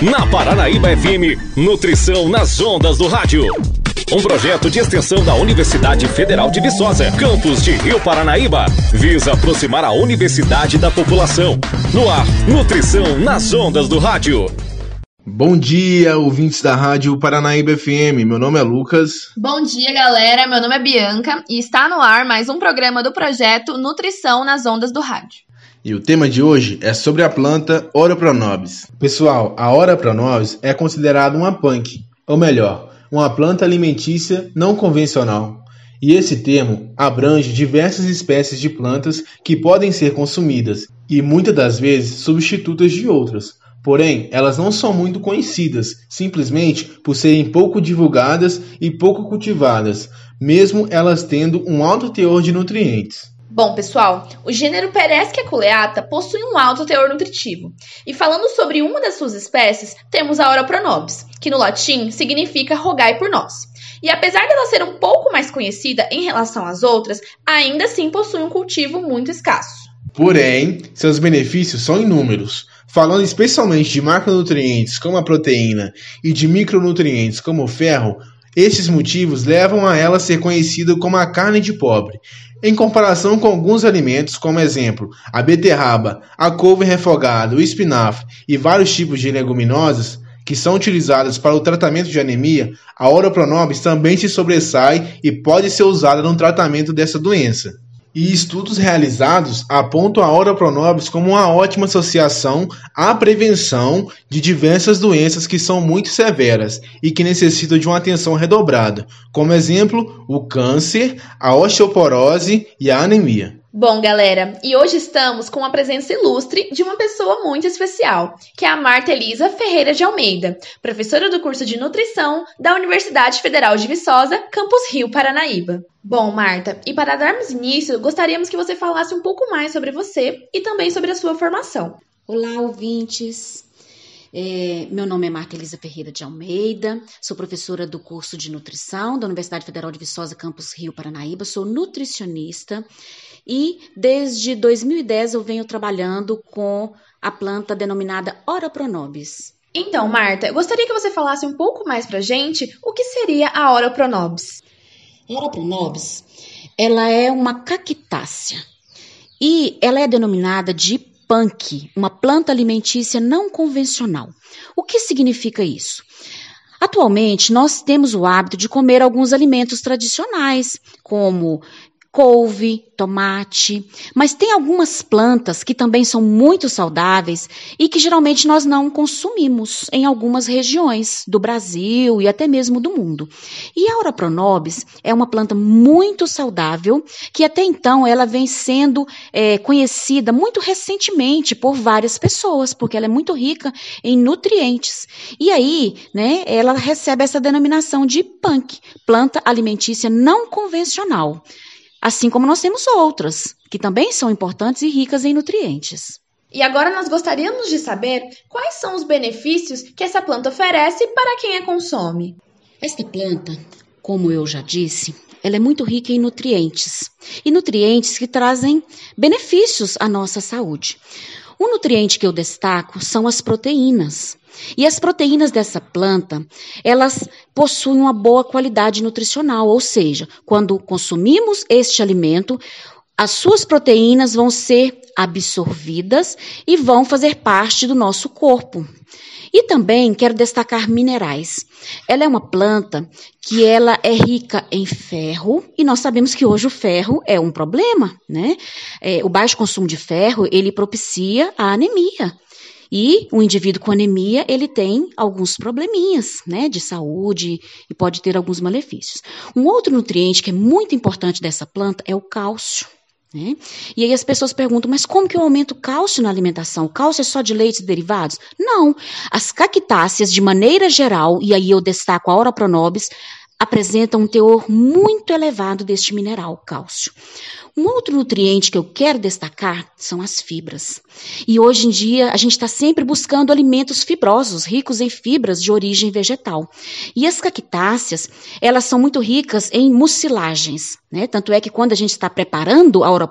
Na Paranaíba FM, Nutrição nas Ondas do Rádio. Um projeto de extensão da Universidade Federal de Viçosa, campus de Rio Paranaíba, visa aproximar a universidade da população. No ar, Nutrição nas Ondas do Rádio. Bom dia, ouvintes da Rádio Paranaíba FM. Meu nome é Lucas. Bom dia, galera. Meu nome é Bianca e está no ar mais um programa do projeto Nutrição nas Ondas do Rádio. E o tema de hoje é sobre a planta Ora Pronobis. Pessoal, a Ora Pronobis é considerada uma punk, ou melhor, uma planta alimentícia não convencional. E esse termo abrange diversas espécies de plantas que podem ser consumidas e muitas das vezes substitutas de outras. Porém, elas não são muito conhecidas, simplesmente por serem pouco divulgadas e pouco cultivadas, mesmo elas tendo um alto teor de nutrientes. Bom, pessoal, o gênero Perescia culeata possui um alto teor nutritivo. E falando sobre uma das suas espécies, temos a Ora pronobis, que no latim significa rogai por nós. E apesar dela ser um pouco mais conhecida em relação às outras, ainda assim possui um cultivo muito escasso. Porém, seus benefícios são inúmeros. Falando especialmente de macronutrientes como a proteína e de micronutrientes como o ferro, esses motivos levam a ela a ser conhecida como a carne de pobre, em comparação com alguns alimentos, como exemplo, a beterraba, a couve refogada, o espinafre e vários tipos de leguminosas que são utilizadas para o tratamento de anemia, a Oropronobis também se sobressai e pode ser usada no tratamento dessa doença e estudos realizados apontam a Ora Pronobis como uma ótima associação à prevenção de diversas doenças que são muito severas e que necessitam de uma atenção redobrada, como exemplo, o câncer, a osteoporose e a anemia. Bom, galera, e hoje estamos com a presença ilustre de uma pessoa muito especial, que é a Marta Elisa Ferreira de Almeida, professora do curso de Nutrição da Universidade Federal de Viçosa, Campus Rio, Paranaíba. Bom, Marta, e para darmos início, gostaríamos que você falasse um pouco mais sobre você e também sobre a sua formação. Olá, ouvintes. É, meu nome é Marta Elisa Ferreira de Almeida, sou professora do curso de nutrição da Universidade Federal de Viçosa, Campus Rio, Paranaíba, sou nutricionista e desde 2010 eu venho trabalhando com a planta denominada Ora Pronobis. Então, Marta, eu gostaria que você falasse um pouco mais pra gente o que seria a Ora Pronobis. A Ora Pronobis, ela é uma cactácea e ela é denominada de punk, uma planta alimentícia não convencional. O que significa isso? Atualmente, nós temos o hábito de comer alguns alimentos tradicionais, como couve, tomate, mas tem algumas plantas que também são muito saudáveis e que geralmente nós não consumimos em algumas regiões do Brasil e até mesmo do mundo. E a Aura pronobis é uma planta muito saudável que até então ela vem sendo é, conhecida muito recentemente por várias pessoas, porque ela é muito rica em nutrientes. E aí, né, ela recebe essa denominação de punk, planta alimentícia não convencional assim como nós temos outras, que também são importantes e ricas em nutrientes. E agora nós gostaríamos de saber quais são os benefícios que essa planta oferece para quem a consome. Esta planta, como eu já disse, ela é muito rica em nutrientes, e nutrientes que trazem benefícios à nossa saúde. O nutriente que eu destaco são as proteínas. E as proteínas dessa planta, elas possuem uma boa qualidade nutricional, ou seja, quando consumimos este alimento, as suas proteínas vão ser absorvidas e vão fazer parte do nosso corpo. E também quero destacar minerais. Ela é uma planta que ela é rica em ferro e nós sabemos que hoje o ferro é um problema, né? É, o baixo consumo de ferro ele propicia a anemia. E o indivíduo com anemia, ele tem alguns probleminhas, né, de saúde e pode ter alguns malefícios. Um outro nutriente que é muito importante dessa planta é o cálcio. Né? E aí as pessoas perguntam, mas como que eu aumento o cálcio na alimentação? O cálcio é só de leites e derivados? Não. As cactáceas, de maneira geral, e aí eu destaco a Ora pronobis, apresentam um teor muito elevado deste mineral, cálcio. Um outro nutriente que eu quero destacar são as fibras. E hoje em dia a gente está sempre buscando alimentos fibrosos, ricos em fibras de origem vegetal. E as cactáceas, elas são muito ricas em mucilagens. Né? Tanto é que quando a gente está preparando a Ora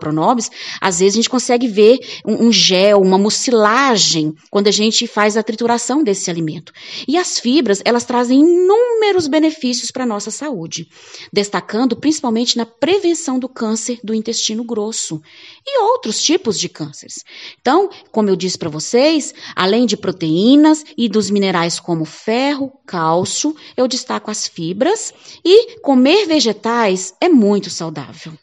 às vezes a gente consegue ver um, um, gel, uma mucilagem, quando a gente faz a trituração desse alimento. E as fibras, elas trazem inúmeros benefícios para a nossa saúde, destacando principalmente na prevenção do câncer do intestino grosso e outros tipos de cânceres. Então, como eu disse para vocês, além de proteínas e dos minerais como ferro, cálcio, eu destaco as fibras e comer vegetais é muito saudável.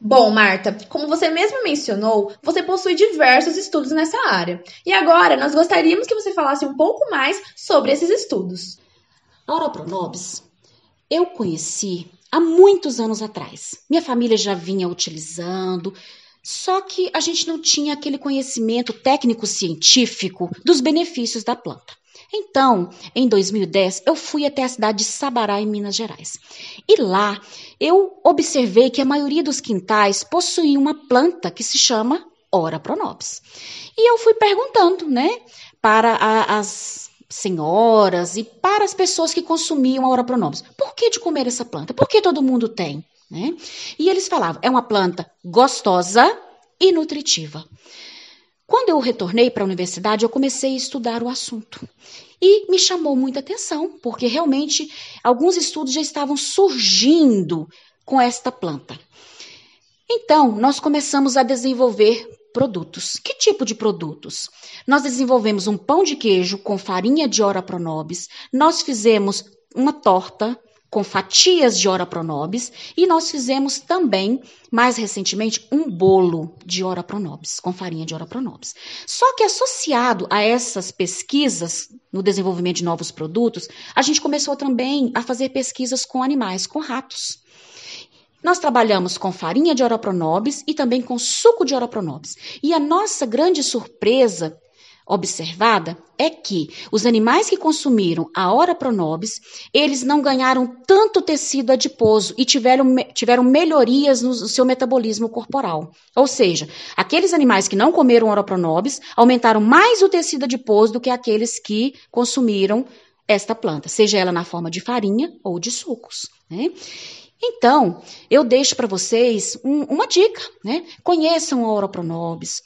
Bom, Marta, como você mesma mencionou, você possui diversos estudos nessa área. E agora nós gostaríamos que você falasse um pouco mais sobre esses estudos. A Oropronobis eu conheci há muitos anos atrás. Minha família já vinha utilizando, só que a gente não tinha aquele conhecimento técnico-científico dos benefícios da planta. Então, em 2010, eu fui até a cidade de Sabará, em Minas Gerais. E lá eu observei que a maioria dos quintais possuía uma planta que se chama Ora Pronobis. E eu fui perguntando, né, para a, as senhoras e para as pessoas que consumiam a Ora Pronobis, por que de comer essa planta? Por que todo mundo tem? Né? E eles falavam, é uma planta gostosa e nutritiva. Quando eu retornei para a universidade, eu comecei a estudar o assunto. E me chamou muita atenção, porque realmente alguns estudos já estavam surgindo com esta planta. Então, nós começamos a desenvolver produtos. Que tipo de produtos? Nós desenvolvemos um pão de queijo com farinha de ora pronobis, nós fizemos uma torta com fatias de ora pronobis e nós fizemos também, mais recentemente, um bolo de ora pronobis, com farinha de ora pronobis. Só que associado a essas pesquisas no desenvolvimento de novos produtos, a gente começou também a fazer pesquisas com animais, com ratos. Nós trabalhamos com farinha de ora pronobis e também com suco de ora pronobis. E a nossa grande surpresa observada é que os animais que consumiram a ora pronobis, eles não ganharam tanto tecido adiposo e tiveram, tiveram melhorias no, seu metabolismo corporal. Ou seja, aqueles animais que não comeram ora pronobis aumentaram mais o tecido adiposo do que aqueles que consumiram esta planta, seja ela na forma de farinha ou de sucos. Né? Então, eu deixo para vocês um, uma dica, né? Conheçam a Ora Pronobis,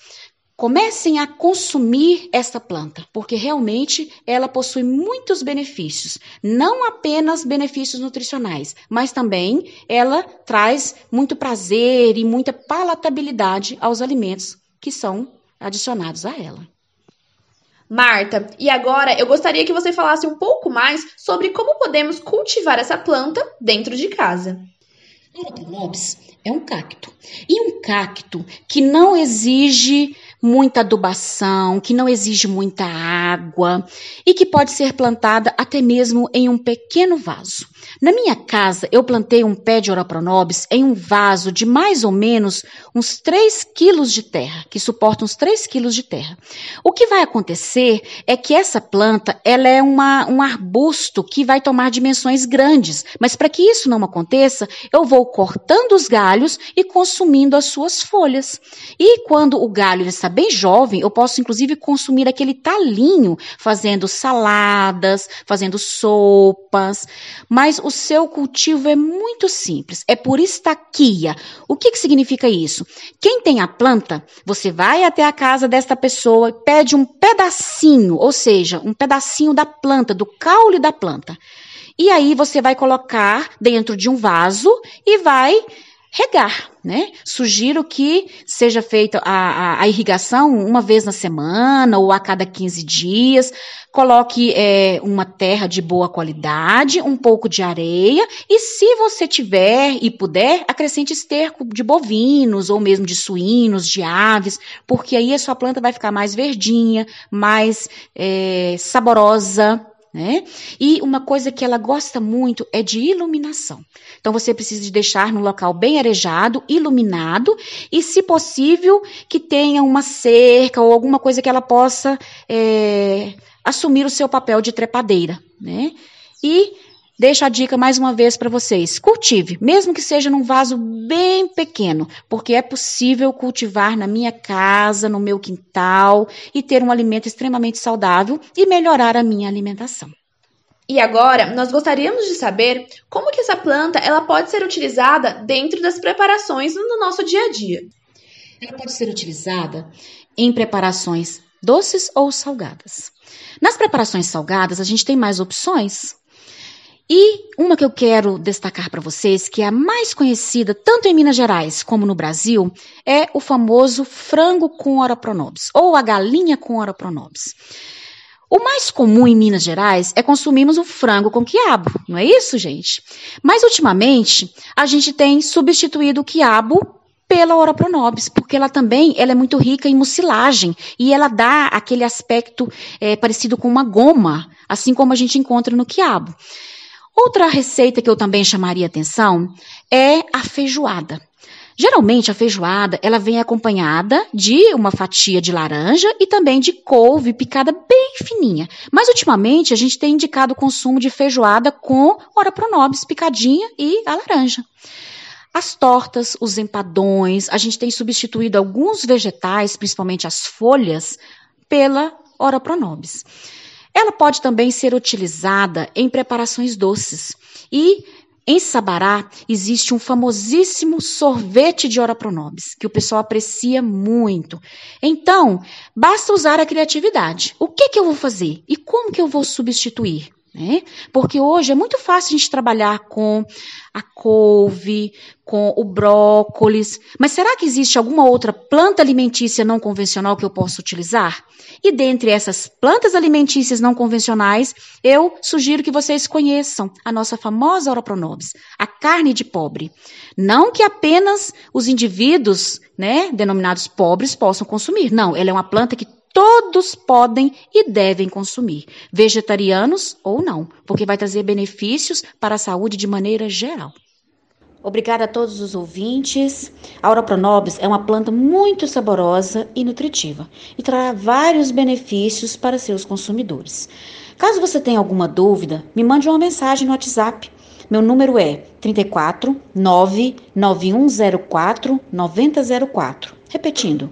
Comecem a consumir esta planta, porque realmente ela possui muitos benefícios, não apenas benefícios nutricionais, mas também ela traz muito prazer e muita palatabilidade aos alimentos que são adicionados a ela. Marta, e agora eu gostaria que você falasse um pouco mais sobre como podemos cultivar essa planta dentro de casa. Lopes é um cacto. E um cacto que não exige muita adubação, que não exige muita água e que pode ser plantada até mesmo em um pequeno vaso. Na minha casa, eu plantei um pé de Oropronobis em um vaso de mais ou menos uns 3 quilos de terra, que suporta uns 3 quilos de terra. O que vai acontecer é que essa planta, ela é uma, um arbusto que vai tomar dimensões grandes, mas para que isso não aconteça, eu vou cortando os galhos e consumindo as suas folhas. E quando o galho está bem jovem, eu posso inclusive consumir aquele talinho fazendo saladas, fazendo sopas, mas o seu cultivo é muito simples, é por estaquia. O que, que significa isso? Quem tem a planta, você vai até a casa desta pessoa e pede um pedacinho, ou seja, um pedacinho da planta, do caule da planta. E aí você vai colocar dentro de um vaso e vai regar, né? Sugiro que seja feita a, a, irrigação uma vez na semana ou a cada 15 dias. Coloque é, uma terra de boa qualidade, um pouco de areia e, se você tiver e puder, acrescente esterco de bovinos ou mesmo de suínos, de aves, porque aí a sua planta vai ficar mais verdinha, mais é, saborosa, né? E uma coisa que ela gosta muito é de iluminação. Então você precisa de deixar no local bem arejado, iluminado e, se possível, que tenha uma cerca ou alguma coisa que ela possa é, assumir o seu papel de trepadeira, né? E deixo a dica mais uma vez para vocês. Cultive, mesmo que seja num vaso bem pequeno, porque é possível cultivar na minha casa, no meu quintal e ter um alimento extremamente saudável e melhorar a minha alimentação. E agora, nós gostaríamos de saber como que essa planta ela pode ser utilizada dentro das preparações no nosso dia a dia. Ela pode ser utilizada em preparações doces ou salgadas. Nas preparações salgadas, a gente tem mais opções. E uma que eu quero destacar para vocês, que é a mais conhecida tanto em Minas Gerais como no Brasil, é o famoso frango com ora pronobis, ou a galinha com ora pronobis. O mais comum em Minas Gerais é consumirmos o frango com quiabo, não é isso, gente? Mas ultimamente a gente tem substituído o quiabo pela ora pronobis, porque ela também ela é muito rica em mucilagem e ela dá aquele aspecto é, parecido com uma goma, assim como a gente encontra no quiabo. Outra receita que eu também chamaria atenção é a feijoada. Geralmente a feijoada ela vem acompanhada de uma fatia de laranja e também de couve picada bem fininha. Mas ultimamente a gente tem indicado o consumo de feijoada com ora pronobis picadinha e a laranja. As tortas, os empadões, a gente tem substituído alguns vegetais, principalmente as folhas, pela ora pronobis. Ela pode também ser utilizada em preparações doces e em Sabará existe um famosíssimo sorvete de ora pronobis, que o pessoal aprecia muito. Então, basta usar a criatividade. O que, que eu vou fazer? E como que eu vou substituir? Né? Porque hoje é muito fácil a gente trabalhar com a couve, com o brócolis, mas será que existe alguma outra planta alimentícia não convencional que eu possa utilizar? E dentre essas plantas alimentícias não convencionais, eu sugiro que vocês conheçam a nossa famosa Ora Pronobis, a carne de pobre. Não que apenas os indivíduos, né, denominados pobres possam consumir. Não, ela é uma planta que todos podem e devem consumir, vegetarianos ou não, porque vai trazer benefícios para a saúde de maneira geral. Obrigada a todos os ouvintes. A Aura Pronobis é uma planta muito saborosa e nutritiva e trará vários benefícios para seus consumidores. Caso você tenha alguma dúvida, me mande uma mensagem no WhatsApp. Meu número é 34 99104 9004. Repetindo,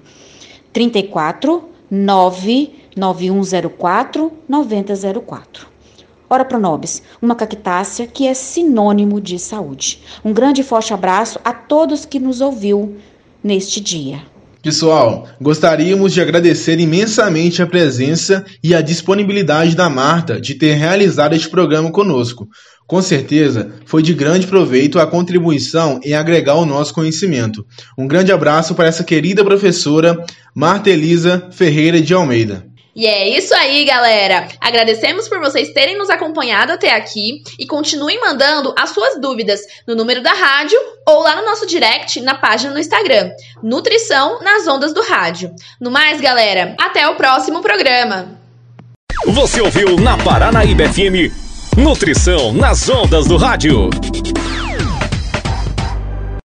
34 99104 9004. Ora Pronobis, uma cactácea que é sinônimo de saúde. Um grande e forte abraço a todos que nos ouviu neste dia. Pessoal, gostaríamos de agradecer imensamente a presença e a disponibilidade da Marta de ter realizado este programa conosco. Com certeza, foi de grande proveito a contribuição em agregar o nosso conhecimento. Um grande abraço para essa querida professora Marta Elisa Ferreira de Almeida. E é isso aí, galera! Agradecemos por vocês terem nos acompanhado até aqui e continuem mandando as suas dúvidas no número da rádio ou lá no nosso direct na página no Instagram. Nutrição nas ondas do rádio. No mais, galera, até o próximo programa. Você ouviu na Paranaíba FM Nutrição nas ondas do rádio.